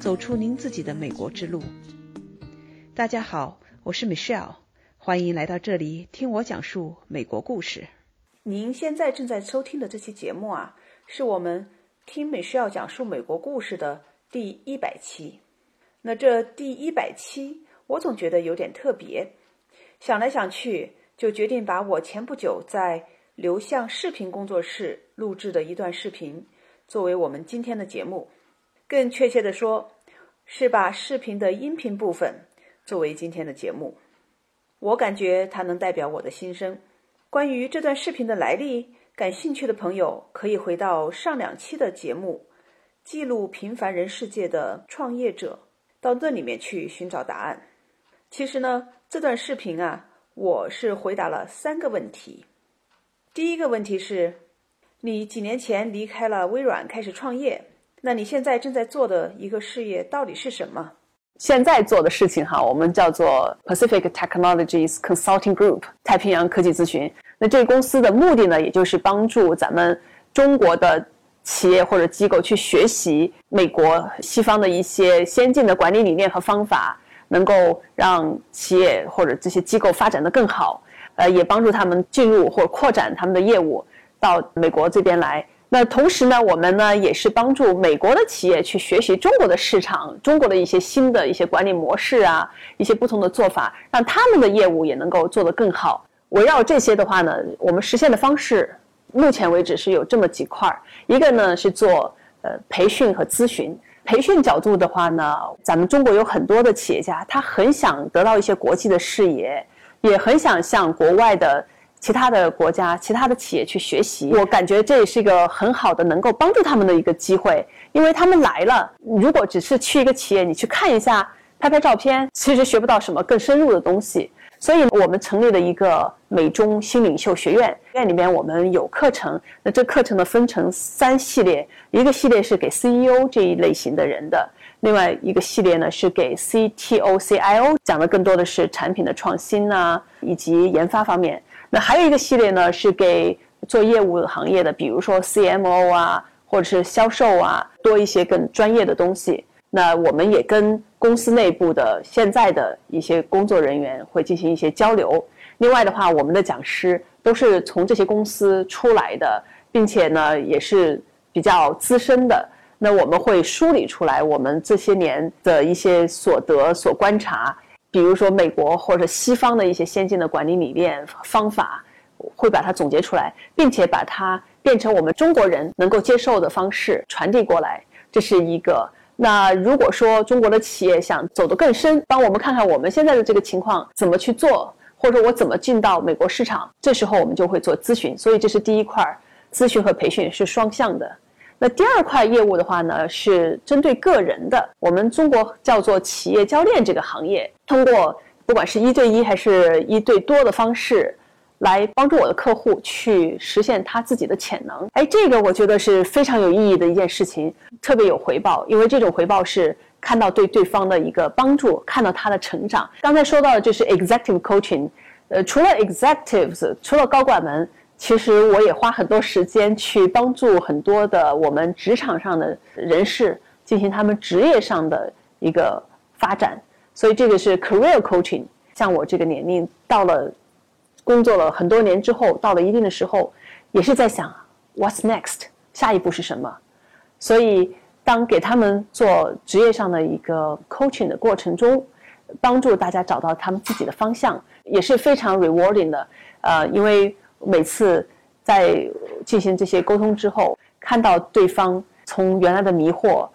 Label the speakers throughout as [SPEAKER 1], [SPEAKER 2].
[SPEAKER 1] 走出您自己的美国之路。大家好，我是 Michelle，欢迎来到这里听我讲述美国故事。
[SPEAKER 2] 您现在正在收听的这期节目啊，是我们听 Michelle 讲述美国故事的第一百期。那这第一百期，我总觉得有点特别，想来想去，就决定把我前不久在流向视频工作室录制的一段视频，作为我们今天的节目。更确切的说，是把视频的音频部分作为今天的节目。我感觉它能代表我的心声。关于这段视频的来历，感兴趣的朋友可以回到上两期的节目《记录平凡人世界的创业者》，到那里面去寻找答案。其实呢，这段视频啊，我是回答了三个问题。第一个问题是，你几年前离开了微软开始创业，那你现在正在做的一个事业到底是什么？
[SPEAKER 3] 现在做的事情哈，我们叫做 Pacific Technologies Consulting Group 太平洋科技咨询。那这个公司的目的呢，也就是帮助咱们中国的企业或者机构去学习美国西方的一些先进的管理理念和方法，能够让企业或者这些机构发展的更好。呃，也帮助他们进入或扩展他们的业务到美国这边来。那同时呢，我们呢也是帮助美国的企业去学习中国的市场、中国的一些新的一些管理模式啊，一些不同的做法，让他们的业务也能够做得更好。围绕这些的话呢，我们实现的方式，目前为止是有这么几块儿。一个呢是做呃培训和咨询。培训角度的话呢，咱们中国有很多的企业家，他很想得到一些国际的视野。也很想向国外的其他的国家、其他的企业去学习。我感觉这也是一个很好的能够帮助他们的一个机会，因为他们来了，如果只是去一个企业，你去看一下、拍拍照片，其实学不到什么更深入的东西。所以我们成立了一个美中新领袖学院，院里面我们有课程。那这课程呢分成三系列，一个系列是给 CEO 这一类型的人的。另外一个系列呢是给 CTO、CIO 讲的，更多的是产品的创新呐，以及研发方面。那还有一个系列呢是给做业务行业的，比如说 CMO 啊，或者是销售啊，多一些更专业的东西。那我们也跟公司内部的现在的一些工作人员会进行一些交流。另外的话，我们的讲师都是从这些公司出来的，并且呢也是比较资深的。那我们会梳理出来我们这些年的一些所得、所观察，比如说美国或者西方的一些先进的管理理念方法，会把它总结出来，并且把它变成我们中国人能够接受的方式传递过来。这是一个。那如果说中国的企业想走得更深，帮我们看看我们现在的这个情况怎么去做，或者我怎么进到美国市场，这时候我们就会做咨询。所以这是第一块，咨询和培训是双向的。那第二块业务的话呢，是针对个人的。我们中国叫做企业教练这个行业，通过不管是一对一还是一对多的方式，来帮助我的客户去实现他自己的潜能。哎，这个我觉得是非常有意义的一件事情，特别有回报，因为这种回报是看到对对方的一个帮助，看到他的成长。刚才说到的就是 executive coaching，呃，除了 executives，除了高管们。其实我也花很多时间去帮助很多的我们职场上的人士进行他们职业上的一个发展，所以这个是 career coaching。像我这个年龄到了工作了很多年之后，到了一定的时候，也是在想 what's next，下一步是什么。所以当给他们做职业上的一个 coaching 的过程中，帮助大家找到他们自己的方向，也是非常 rewarding 的。呃，因为每次在进行这些沟通之后，看到对方从原来的迷惑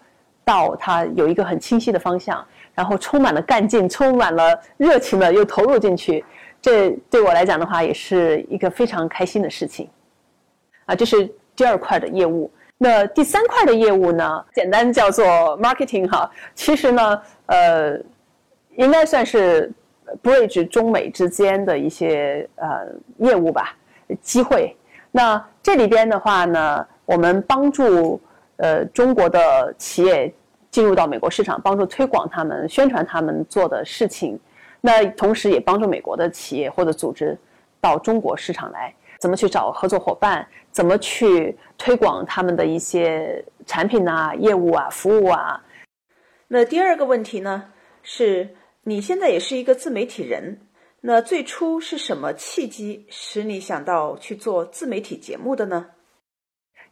[SPEAKER 3] 到他有一个很清晰的方向，然后充满了干劲、充满了热情的又投入进去，这对我来讲的话，也是一个非常开心的事情。啊，这是第二块的业务。那第三块的业务呢，简单叫做 marketing 哈。其实呢，呃，应该算是 bridge 中美之间的一些呃业务吧。机会，那这里边的话呢，我们帮助呃中国的企业进入到美国市场，帮助推广他们、宣传他们做的事情，那同时也帮助美国的企业或者组织到中国市场来，怎么去找合作伙伴，怎么去推广他们的一些产品啊、业务啊、服务啊。
[SPEAKER 2] 那第二个问题呢，是你现在也是一个自媒体人，那最初是什么契机使你想到去做自媒体节目的呢？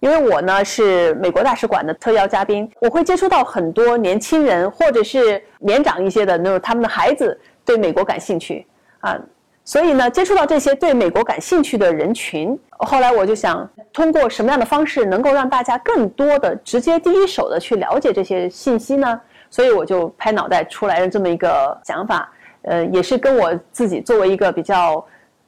[SPEAKER 3] 因为我呢是美国大使馆的特邀嘉宾，我会接触到很多年轻人或者是年长一些的那种他们的孩子对美国感兴趣啊，所以呢接触到这些对美国感兴趣的人群，后来我就想通过什么样的方式能够让大家更多的直接第一手的去了解这些信息呢？所以我就拍脑袋出来了这么一个想法，呃，也是跟我自己作为一个比较。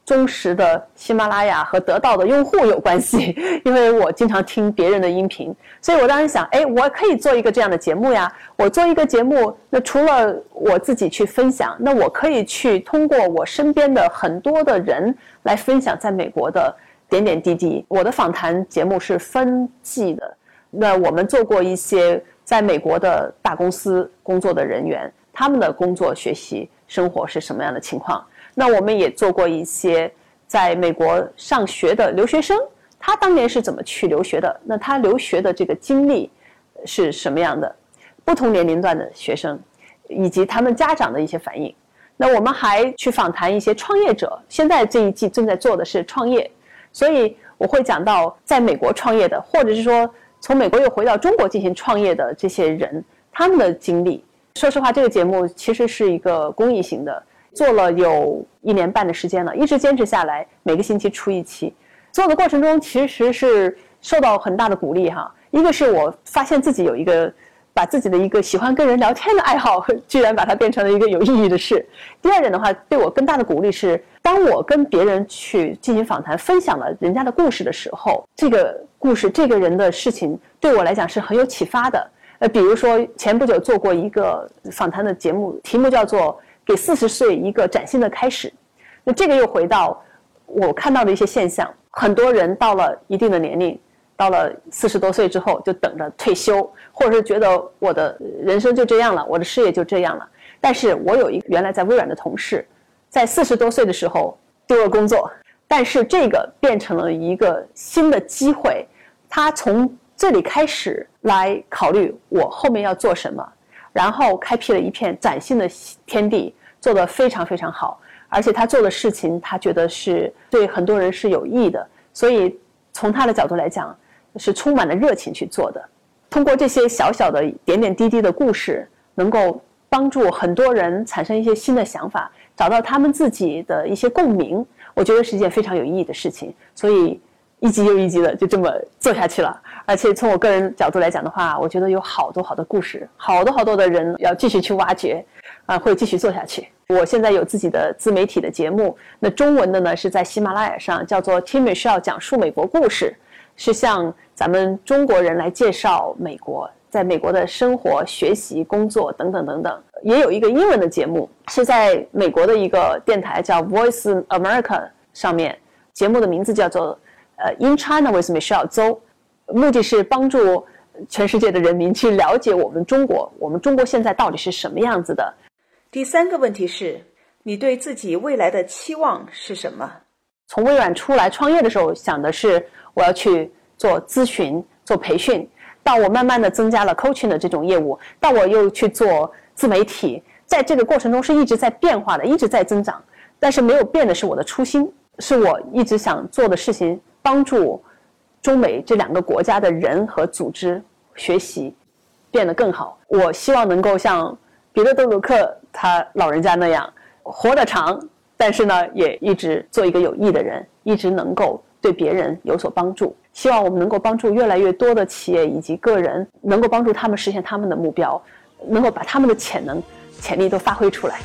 [SPEAKER 3] 忠实的喜马拉雅和得到的用户有关系，因为我经常听别人的音频，所以我当时想，哎，我可以做一个这样的节目呀。我做一个节目，那除了我自己去分享，那我可以去通过我身边的很多的人来分享在美国的点点滴滴。我的访谈节目是分季的，那我们做过一些在美国的大公司工作的人员，他们的工作、学习、生活是什么样的情况。那我们也做过一些在美国上学的留学生，他当年是怎么去留学的？那他留学的这个经历是什么样的？不同年龄段的学生，以及他们家长的一些反应。那我们还去访谈一些创业者，现在这一季正在做的是创业，所以我会讲到在美国创业的，或者是说从美国又回到中国进行创业的这些人，他们的经历。说实话，这个节目其实是一个公益型的。做了有一年半的时间了，一直坚持下来，每个星期出一期。做的过程中其实是受到很大的鼓励哈。一个是我发现自己有一个把自己的一个喜欢跟人聊天的爱好，居然把它变成了一个有意义的事。第二点的话，对我更大的鼓励是，当我跟别人去进行访谈，分享了人家的故事的时候，这个故事、这个人的事情对我来讲是很有启发的。呃，比如说前不久做过一个访谈的节目，题目叫做。给四十岁一个崭新的开始，那这个又回到我看到的一些现象，很多人到了一定的年龄，到了四十多岁之后就等着退休，或者是觉得我的人生就这样了，我的事业就这样了。但是我有一个原来在微软的同事，在四十多岁的时候丢了工作，但是这个变成了一个新的机会，他从这里开始来考虑我后面要做什么。然后开辟了一片崭新的天地，做得非常非常好，而且他做的事情，他觉得是对很多人是有益的，所以从他的角度来讲，是充满了热情去做的。通过这些小小的点点滴滴的故事，能够帮助很多人产生一些新的想法，找到他们自己的一些共鸣，我觉得是一件非常有意义的事情。所以一集又一集的就这么做下去了。而且从我个人角度来讲的话，我觉得有好多好多故事，好多好多的人要继续去挖掘，啊，会继续做下去。我现在有自己的自媒体的节目，那中文的呢是在喜马拉雅上，叫做 Tim Michelle 讲述美国故事，是向咱们中国人来介绍美国，在美国的生活、学习、工作等等等等。也有一个英文的节目，是在美国的一个电台叫 Voice America 上面，节目的名字叫做呃 In China with Michelle 周。目的是帮助全世界的人民去了解我们中国，我们中国现在到底是什么样子的。
[SPEAKER 2] 第三个问题是，你对自己未来的期望是什么？
[SPEAKER 3] 从微软出来创业的时候，想的是我要去做咨询、做培训，到我慢慢的增加了 coaching 的这种业务，到我又去做自媒体，在这个过程中是一直在变化的，一直在增长。但是没有变的是我的初心，是我一直想做的事情，帮助。中美这两个国家的人和组织学习变得更好。我希望能够像彼得·德鲁克他老人家那样活得长，但是呢，也一直做一个有益的人，一直能够对别人有所帮助。希望我们能够帮助越来越多的企业以及个人，能够帮助他们实现他们的目标，能够把他们的潜能、潜力都发挥出来。